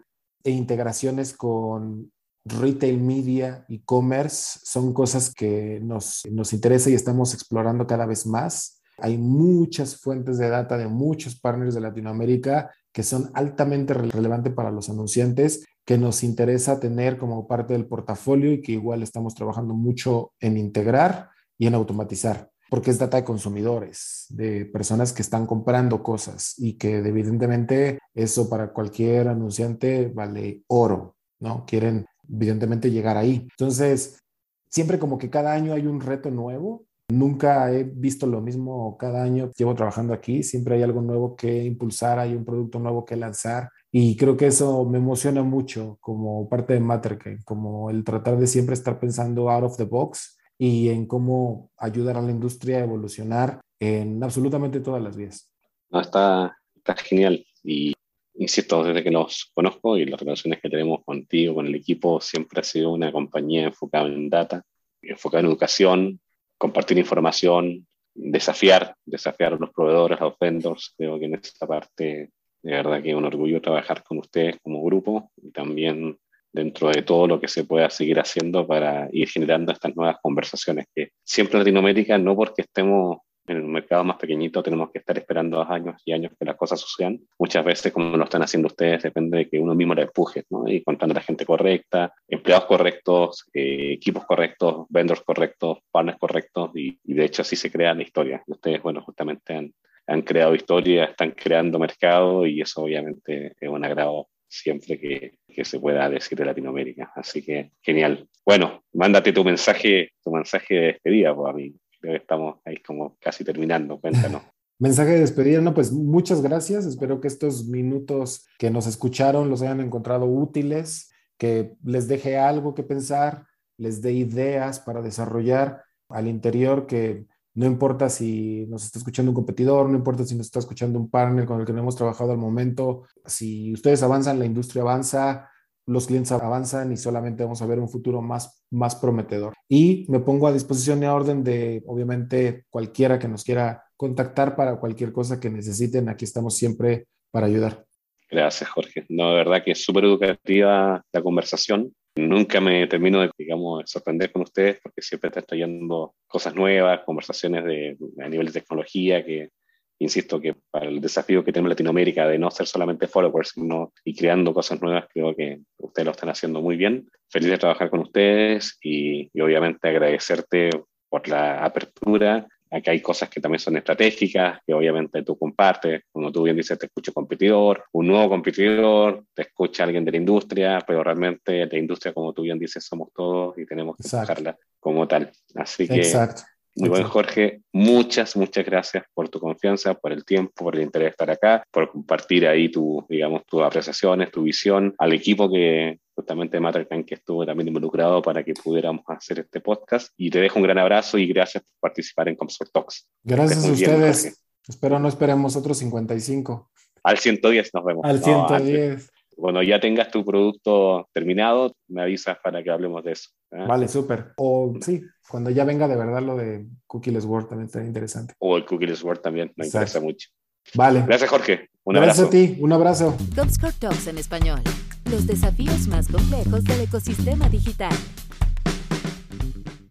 e integraciones con retail media, e-commerce, son cosas que nos, nos interesa y estamos explorando cada vez más. Hay muchas fuentes de data de muchos partners de Latinoamérica que son altamente relevantes para los anunciantes, que nos interesa tener como parte del portafolio y que igual estamos trabajando mucho en integrar y en automatizar porque es data de consumidores, de personas que están comprando cosas y que evidentemente eso para cualquier anunciante vale oro, ¿no? Quieren evidentemente llegar ahí. Entonces, siempre como que cada año hay un reto nuevo. Nunca he visto lo mismo cada año. Llevo trabajando aquí, siempre hay algo nuevo que impulsar, hay un producto nuevo que lanzar. Y creo que eso me emociona mucho como parte de Matterkey, como el tratar de siempre estar pensando out of the box y en cómo ayudar a la industria a evolucionar en absolutamente todas las vías. No, está, está genial y insisto, desde que nos conozco y las relaciones que tenemos contigo, con el equipo, siempre ha sido una compañía enfocada en data, enfocada en educación, compartir información, desafiar, desafiar a los proveedores, a los vendors. Creo que en esta parte, de verdad que es un orgullo trabajar con ustedes como grupo y también dentro de todo lo que se pueda seguir haciendo para ir generando estas nuevas conversaciones, que siempre Latinoamérica, no porque estemos en un mercado más pequeñito tenemos que estar esperando años y años que las cosas sucedan. Muchas veces, como lo están haciendo ustedes, depende de que uno mismo la empuje, ¿no? Y contando a la gente correcta, empleados correctos, eh, equipos correctos, vendors correctos, partners correctos, y, de hecho así se crean historias. Ustedes, bueno, justamente han, han creado historia, están creando mercado y eso obviamente es un agrado siempre que, que, se pueda decir de Latinoamérica. Así que genial. Bueno, mándate tu mensaje, tu mensaje de despedida, pues a mí. Creo que estamos ahí como casi terminando. Cuéntanos. Mensaje de despedida, no, pues muchas gracias. Espero que estos minutos que nos escucharon los hayan encontrado útiles, que les deje algo que pensar, les dé ideas para desarrollar al interior que no importa si nos está escuchando un competidor, no importa si nos está escuchando un partner con el que no hemos trabajado al momento. Si ustedes avanzan, la industria avanza, los clientes avanzan y solamente vamos a ver un futuro más, más prometedor. Y me pongo a disposición y a orden de, obviamente, cualquiera que nos quiera contactar para cualquier cosa que necesiten. Aquí estamos siempre para ayudar. Gracias, Jorge. No, de verdad que es súper educativa la conversación. Nunca me termino de, digamos, sorprender con ustedes porque siempre están trayendo cosas nuevas, conversaciones de, a nivel de tecnología que, insisto, que para el desafío que tenemos en Latinoamérica de no ser solamente followers, sino y creando cosas nuevas, creo que ustedes lo están haciendo muy bien. Feliz de trabajar con ustedes y, y obviamente agradecerte por la apertura Acá hay cosas que también son estratégicas, que obviamente tú compartes. Como tú bien dices, te escucha un competidor, un nuevo competidor, te escucha alguien de la industria, pero realmente la industria, como tú bien dices, somos todos y tenemos que buscarla como tal. Así que Exacto. Muy buen Jorge, muchas, muchas gracias por tu confianza, por el tiempo, por el interés de estar acá, por compartir ahí tu, digamos, tus apreciaciones, tu visión, al equipo que justamente Mattercan que estuvo también involucrado para que pudiéramos hacer este podcast. Y te dejo un gran abrazo y gracias por participar en Comsort Talks. Gracias a ustedes. Espero no esperemos otros 55. Al 110 nos vemos. Al 110 bueno, ya tengas tu producto terminado, me avisas para que hablemos de eso. ¿eh? Vale, súper. O sí, cuando ya venga de verdad lo de Cookieless Word también está interesante. O el Cookieless Word también, me interesa mucho. Vale. Gracias, Jorge. Un Gracias a ti, un abrazo. Talks en español. Los desafíos más complejos del ecosistema digital.